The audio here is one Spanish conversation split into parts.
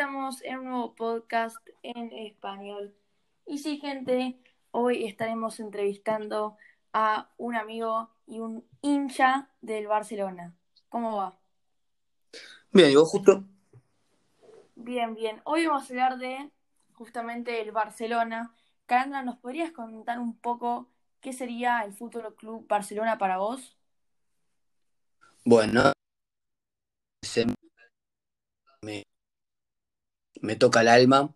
estamos en un nuevo podcast en español. Y sí, gente, hoy estaremos entrevistando a un amigo y un hincha del Barcelona. ¿Cómo va? Bien, ¿y vos justo? Bien, bien. Hoy vamos a hablar de justamente el Barcelona. Carandra, ¿nos podrías contar un poco qué sería el Fútbol Club Barcelona para vos? Bueno, se me, me toca el alma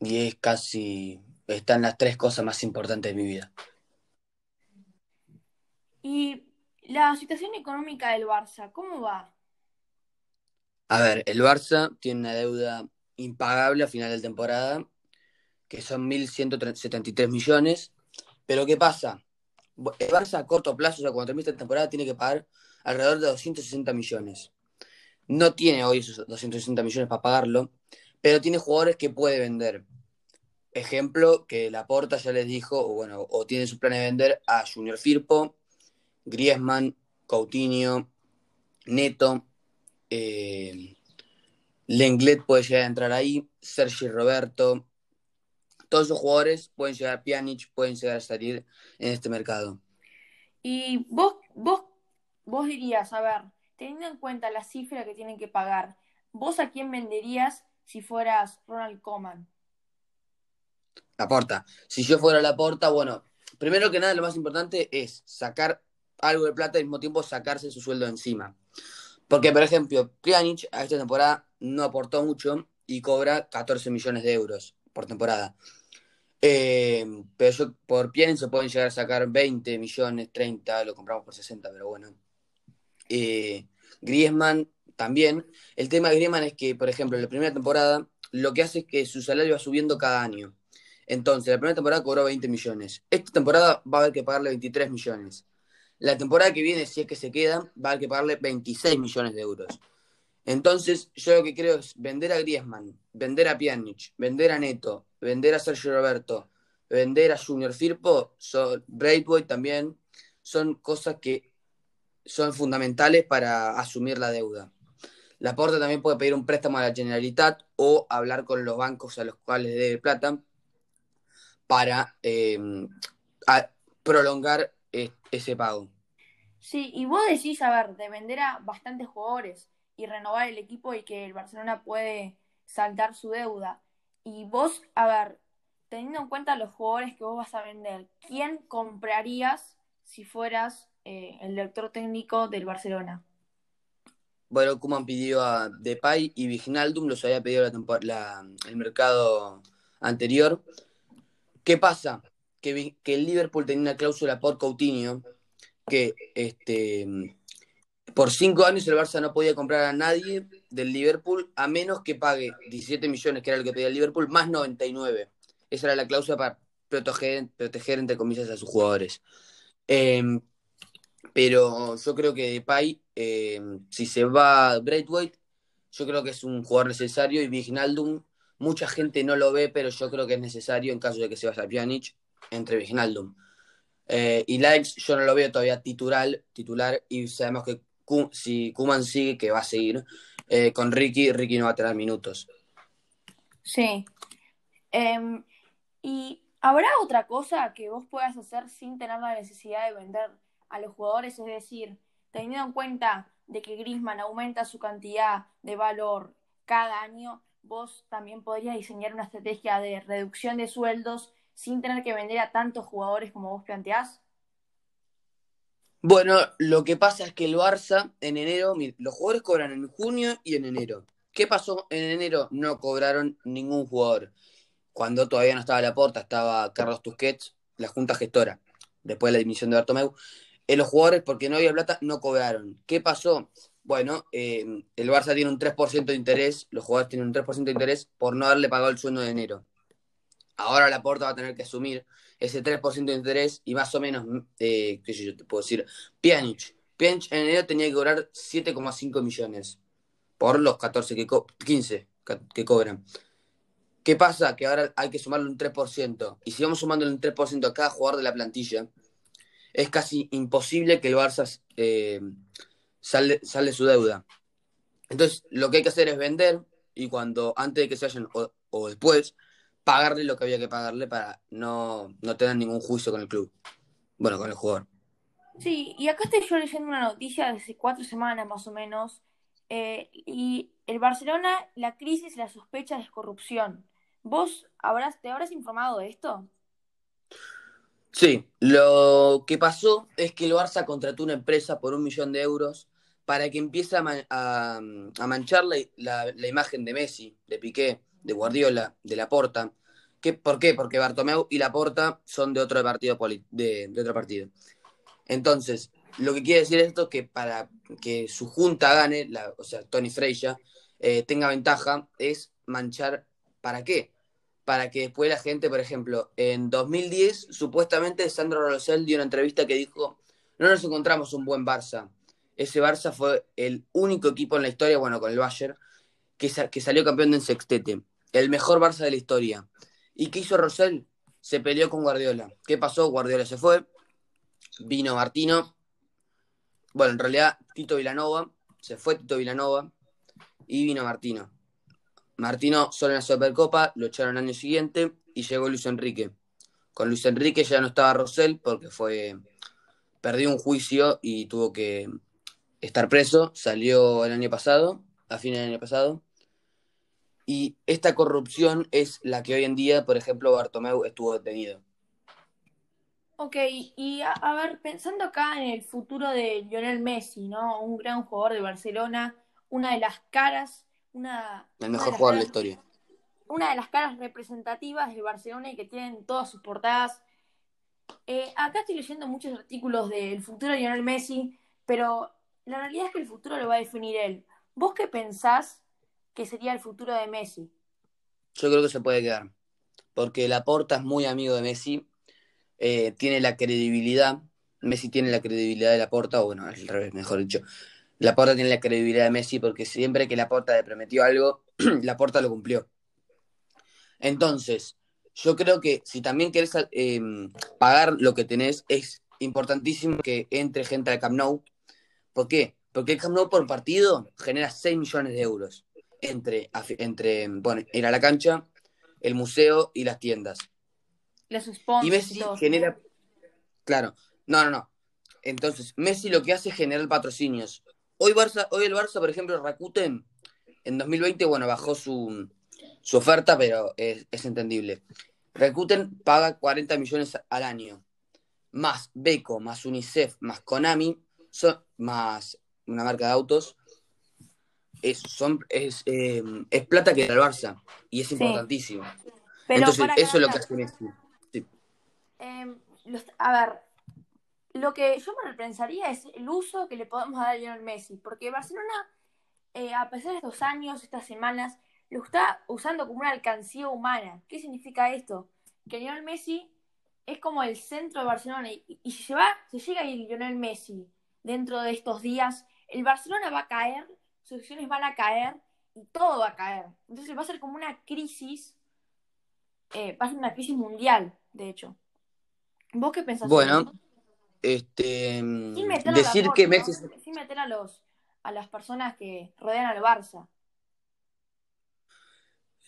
y es casi, están las tres cosas más importantes de mi vida. Y la situación económica del Barça, ¿cómo va? A ver, el Barça tiene una deuda impagable a final de temporada, que son 1.173 millones, pero ¿qué pasa? El Barça a corto plazo, o sea, cuando termine esta temporada, tiene que pagar alrededor de 260 millones. No tiene hoy esos 260 millones para pagarlo, pero tiene jugadores que puede vender. Ejemplo, que Laporta ya les dijo, o bueno, o tiene su plan de vender a Junior Firpo, Griezmann, Coutinho, Neto, eh, Lenglet puede llegar a entrar ahí, Sergi Roberto. Todos esos jugadores pueden llegar, Pjanic pueden llegar a salir en este mercado. Y vos, vos, vos dirías, a ver, teniendo en cuenta la cifra que tienen que pagar, ¿vos a quién venderías si fueras Ronald Koeman? La porta. Si yo fuera la porta, bueno, primero que nada lo más importante es sacar algo de plata y al mismo tiempo sacarse su sueldo encima. Porque, por ejemplo, Pjanic a esta temporada no aportó mucho y cobra 14 millones de euros por temporada. Eh, pero yo, por Pjanic se pueden llegar a sacar 20 millones, 30, lo compramos por 60, pero bueno. Eh, Griezmann también. El tema de Griezmann es que, por ejemplo, en la primera temporada lo que hace es que su salario va subiendo cada año. Entonces, la primera temporada cobró 20 millones. Esta temporada va a haber que pagarle 23 millones. La temporada que viene, si es que se queda, va a haber que pagarle 26 millones de euros. Entonces, yo lo que creo es vender a Griezmann, vender a Pjanic, vender a Neto, vender a Sergio Roberto, vender a Junior Firpo, so, Braithwaite también, son cosas que son fundamentales para asumir la deuda. La Porta también puede pedir un préstamo a la Generalitat o hablar con los bancos a los cuales debe plata para a prolongar ese pago. Sí, y vos decís, a ver, de vender a bastantes jugadores y renovar el equipo y que el Barcelona puede saltar su deuda. Y vos, a ver, teniendo en cuenta los jugadores que vos vas a vender, ¿quién comprarías si fueras eh, el director técnico del Barcelona? Bueno, Kuman pidió a Depay y Vignaldum, los había pedido el mercado anterior. ¿Qué pasa? Que, el Liverpool tenía una cláusula por Coutinho que este, por cinco años el Barça no podía comprar a nadie del Liverpool a menos que pague 17 millones, que era lo que pedía el Liverpool, más 99. Esa era la cláusula para proteger, proteger entre comillas, a sus jugadores. Eh, pero yo creo que Depay, eh, si se va Braithwaite, yo creo que es un jugador necesario y Vignaldum, mucha gente no lo ve, pero yo creo que es necesario en caso de que se vaya Pjanic entre Vignaldum. Eh, y Likes yo no lo veo todavía titular, titular y sabemos que si Kuman sigue, que va a seguir, eh, con Ricky, Ricky no va a tener minutos. Sí. Eh, ¿Y habrá otra cosa que vos puedas hacer sin tener la necesidad de vender a los jugadores? Es decir, teniendo en cuenta de que Grisman aumenta su cantidad de valor cada año, vos también podrías diseñar una estrategia de reducción de sueldos sin tener que vender a tantos jugadores como vos planteás? Bueno, lo que pasa es que el Barça en enero, los jugadores cobran en junio y en enero. ¿Qué pasó? En enero no cobraron ningún jugador. Cuando todavía no estaba la porta, estaba Carlos Tusquets, la junta gestora, después de la dimisión de Bartomeu. Eh, los jugadores, porque no había plata, no cobraron. ¿Qué pasó? Bueno, eh, el Barça tiene un 3% de interés, los jugadores tienen un 3% de interés por no haberle pagado el sueldo de enero. Ahora la porta va a tener que asumir ese 3% de interés y más o menos, eh, qué sé yo, te puedo decir, Pjanic. Pjanic en enero tenía que cobrar 7,5 millones por los 14 que 15 que cobran. ¿Qué pasa? Que ahora hay que sumarle un 3%. Y si vamos sumando un 3% a cada jugador de la plantilla, es casi imposible que el Barça eh, sale, sale su deuda. Entonces, lo que hay que hacer es vender y cuando, antes de que se vayan o, después, pagarle lo que había que pagarle para no, no tener ningún juicio con el club. Bueno, con el jugador. Sí, y acá estoy yo leyendo una noticia de hace cuatro semanas más o menos. Eh, y el Barcelona, la crisis, la sospecha de corrupción. ¿Vos habrás, te habrás informado de esto? Sí, lo que pasó es que el Barça contrató una empresa por un millón de euros para que empiece a, manchar la, imagen de Messi, de Piqué, de Guardiola, de Laporta. ¿Qué, ¿Por qué? Porque Bartomeu y Laporta son de otro partido. De, otro partido. Entonces, lo que quiere decir esto es que para que su junta gane, o sea, Tony Freya, eh, tenga ventaja, es manchar. ¿Para qué? Para que después la gente, por ejemplo, en 2010, supuestamente Sandro Rosell dio una entrevista que dijo: No nos encontramos un buen Barça ese Barça fue el único equipo en la historia, bueno, con el Bayern, que, que salió campeón en sextete. El mejor Barça de la historia. ¿Y qué hizo Rosell? Se peleó con Guardiola. ¿Qué pasó? Guardiola se fue. Vino Martino. Bueno, en realidad Tito Vilanova. Se fue Tito Vilanova. Y vino Martino. Martino solo en la Supercopa, lo echaron el año siguiente y llegó Luis Enrique. Con Luis Enrique ya no estaba Rosell porque fue perdió un juicio y tuvo que estar preso, salió el año pasado, a fines del año pasado. Y esta corrupción es la que hoy en día, por ejemplo, Bartomeu estuvo detenido. Ok, y a, ver, pensando acá en el futuro de Lionel Messi, ¿no? Un gran jugador de Barcelona, una de las caras, una... El mejor jugador de la historia. Una de las caras representativas de Barcelona y que tienen todas sus portadas. Eh, acá estoy leyendo muchos artículos del futuro de Lionel Messi, pero la realidad es que el futuro lo va a definir él. ¿Vos qué pensás que sería el futuro de Messi? Yo creo que se puede quedar. Porque Laporta es muy amigo de Messi, eh, tiene la credibilidad. Messi tiene la credibilidad de Laporta, o bueno, al revés, mejor dicho. Laporta tiene la credibilidad de Messi porque siempre que Laporta le prometió algo, Laporta lo cumplió. Entonces, yo creo que si también querés eh, pagar lo que tenés, es importantísimo que entre gente al Camp Nou, ¿Por qué? Porque el Camp Nou por partido genera 6 millones de euros entre, entre bueno, ir a la cancha, el museo y las tiendas. Los y Messi genera. Claro, no, no, no. Entonces, Messi lo que hace es generar patrocinios. Hoy, Barça, hoy el Barça, por ejemplo, Rakuten, en 2020, bueno, bajó su, su oferta, pero es, es, entendible. Rakuten paga 40 millones al año. Más Beco, más UNICEF, más Konami, son, más una marca de autos, es, son, es, eh, es plata que da el Barça y es importantísimo. Entonces, eso es lo que hace Messi. Em, a ver, lo que yo me repensaría es el uso que le podemos dar a Lionel Messi, porque Barcelona, eh, a pesar de estos años, estas semanas, lo está usando como una alcancía humana. ¿Qué significa esto? Que Lionel Messi es como el centro de Barcelona y, y si se va, si llega ahí Lionel Messi dentro de estos días, el Barcelona va a caer, sus acciones van a caer y todo va a caer. Entonces va a ser como una crisis, eh, va a ser una crisis mundial, de hecho. ¿Vos qué pensás? Bueno, este, decir que Messi... Sin meter a, los, a las personas que rodean al Barça.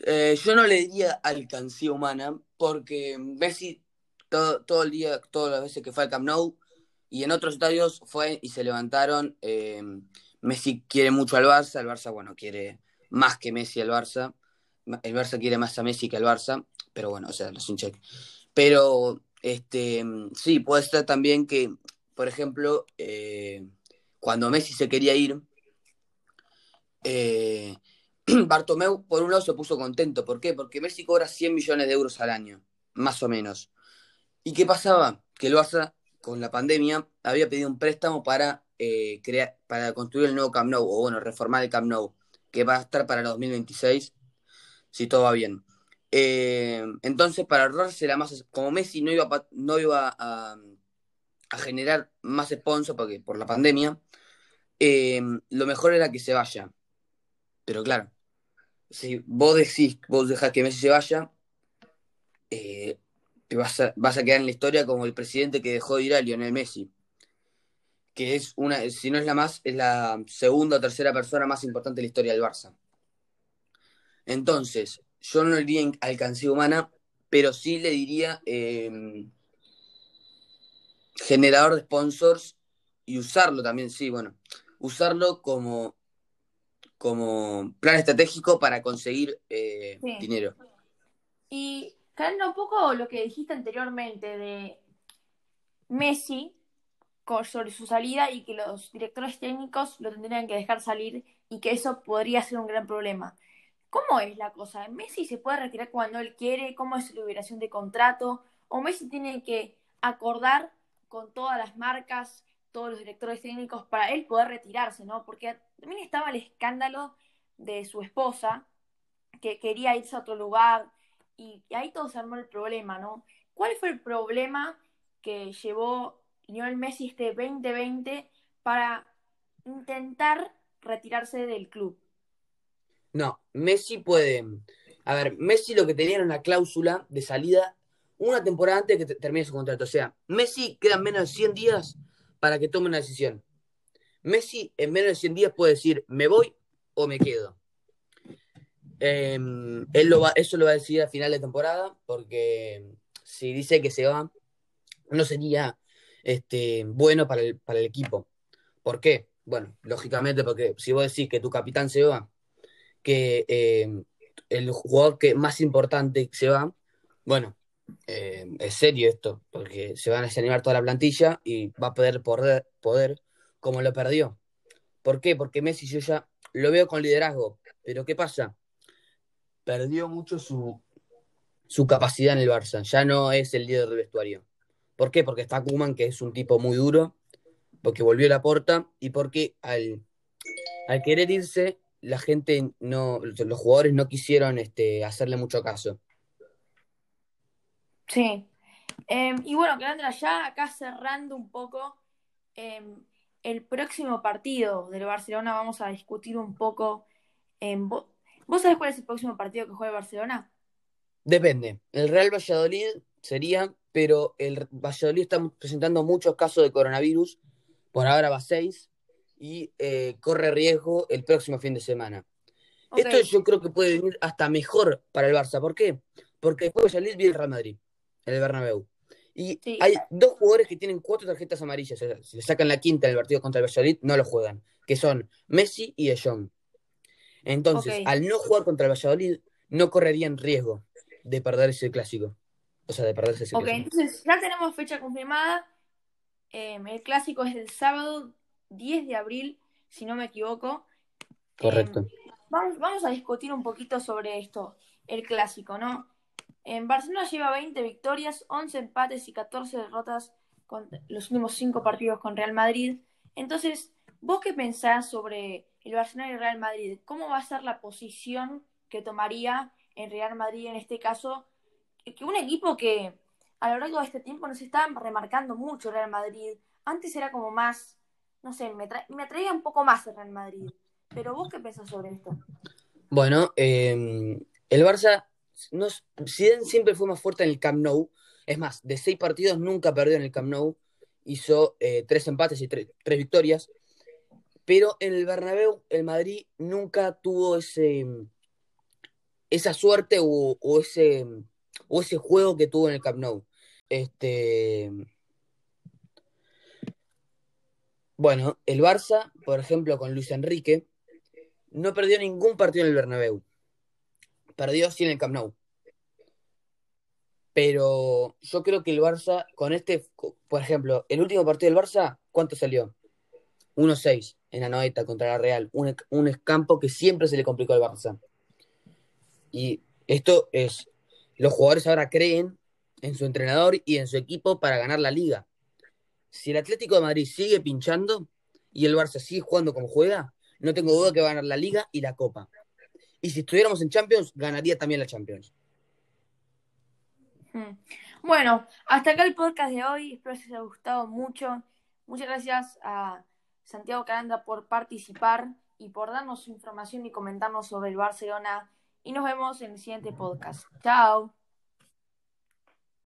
Eh, yo no le diría alcancía humana, porque Messi todo, todo el día, todas las veces que fue al Camp Nou, y en otros estadios fue y se levantaron. Eh, Messi quiere mucho al Barça, el Barça, bueno, quiere más que Messi al Barça. El Barça quiere más a Messi que al Barça, pero bueno, o sea, un cheque. Pero este, sí, puede ser también que, por ejemplo, eh, cuando Messi se quería ir, eh, Bartomeu, por un lado, se puso contento. ¿Por qué? Porque Messi cobra 100 millones de euros al año, más o menos. ¿Y qué pasaba? Que el Barça con la pandemia, había pedido un préstamo para, eh, crear, para construir el nuevo Camp Nou, o bueno, reformar el Camp Nou, que va a estar para el 2026, si todo va bien. Eh, entonces, para ahorrarse la masa, como Messi no iba, no iba a, generar más sponsor porque, por la pandemia, eh, lo mejor era que se vaya. Pero claro, si vos decís, vos dejás que Messi se vaya, vas a, vas a quedar en la historia como el presidente que dejó de ir a Lionel Messi. que es una, si no es la más, es la segunda o tercera persona más importante de la historia del Barça. Entonces, yo no le diría alcancía humana, pero sí le diría em, generador de sponsors y usarlo también, sí, bueno, usarlo como, como plan estratégico para conseguir eh, dinero. Y cambiando un poco lo que dijiste anteriormente de Messi sobre su salida y que los directores técnicos lo tendrían que dejar salir y que eso podría ser un gran problema. ¿Cómo es la cosa? ¿Messi se puede retirar cuando él quiere? ¿Cómo es su liberación de contrato? ¿O Messi tiene que acordar con todas las marcas, todos los directores técnicos para él poder retirarse, ¿no? Porque también estaba el escándalo de su esposa, que quería irse a otro lugar, y, ahí todo se armó el problema, ¿no? ¿Cuál fue el problema que llevó Lionel Messi este 2020 para intentar retirarse del club? No, Messi puede. A ver, Messi lo que tenía era una cláusula de salida una temporada antes de que termine su contrato. O sea, Messi quedan menos de 100 días para que tome una decisión. Messi en menos de 100 días puede decir, me voy o me quedo. Em, él lo va, eso lo va a decir a final de temporada, porque si dice que se va, no sería este, bueno para el, para el equipo. ¿Por qué? Bueno, lógicamente porque si vos decís que tu capitán se va, que em, el jugador que más importante se va, bueno, em, es serio esto, porque se van a desanimar toda la plantilla y va a poder poder, como lo perdió. ¿Por qué? Porque Messi yo ya lo veo con liderazgo, pero ¿qué pasa? perdió mucho su, su capacidad en el Barça. Ya no es el líder del vestuario. ¿Por qué? Porque está Kuman, que es un tipo muy duro, porque volvió a la porta y porque al, al querer irse, la gente no, los jugadores no quisieron este, hacerle mucho caso. Sí. Em, y bueno, Calandra, ya acá cerrando un poco em, el próximo partido del Barcelona, vamos a discutir un poco. en ¿Vos sabés cuál es el próximo partido que juega Barcelona? Depende. El Real Valladolid sería, pero el Valladolid está presentando muchos casos de coronavirus. Por ahora va seis y eh, corre riesgo el próximo fin de semana. Esto yo creo que puede venir hasta mejor para el Barça. ¿Por qué? Porque después Valladolid viene el Real Madrid, el Bernabéu. Y hay dos jugadores que tienen cuatro tarjetas amarillas. si le sacan la quinta en el partido contra el Valladolid, no lo juegan. Que son Messi y De Jong. Entonces, al no jugar contra el Valladolid, no correrían riesgo de perder ese clásico. O sea, de perderse ese Ok, entonces ya tenemos fecha confirmada. Em, el clásico es el sábado 10 de abril, si no me equivoco. Correcto. Em, vamos, vamos, a discutir un poquito sobre esto, el clásico, ¿no? En Barcelona lleva 20 victorias, 11 empates y 14 derrotas con los últimos 5 partidos con Real Madrid. Entonces, ¿vos qué pensás sobre el Barcelona y el Real Madrid, ¿cómo va a ser la posición que tomaría en Real Madrid en este caso? Que un equipo que a lo largo de este tiempo nos está remarcando mucho Real Madrid. Antes era como más, no sé, me, atraía un poco más el Real Madrid. Pero vos qué pensás sobre esto? Bueno, em, el Barça no, siempre fue más fuerte en el Camp Nou. Es más, de seis partidos nunca perdió en el Camp Nou. Hizo eh, tres empates y tres victorias. Pero en el Bernabéu, el Madrid nunca tuvo ese esa suerte o, ese o ese juego que tuvo en el Camp Nou. Este bueno, el Barça, por ejemplo, con Luis Enrique, no perdió ningún partido en el Bernabéu. Perdió sí en el Camp Nou. Pero yo creo que el Barça, con este, por ejemplo, el último partido del Barça, ¿cuánto salió? 1-6 en la noeta contra la Real, un, un campo que siempre se le complicó al Barça. Y esto es, los jugadores ahora creen en su entrenador y en su equipo para ganar la liga. Si el Atlético de Madrid sigue pinchando y el Barça sigue jugando como juega, no tengo duda que va a ganar la liga y la copa. Y si estuviéramos en Champions, ganaría también la Champions. Hmm. Bueno, hasta acá el podcast de hoy. Espero que les haya gustado mucho. Muchas gracias a Santiago Caranda por participar y por darnos información y comentarnos sobre el Barcelona. Y nos vemos en el siguiente podcast. Chao.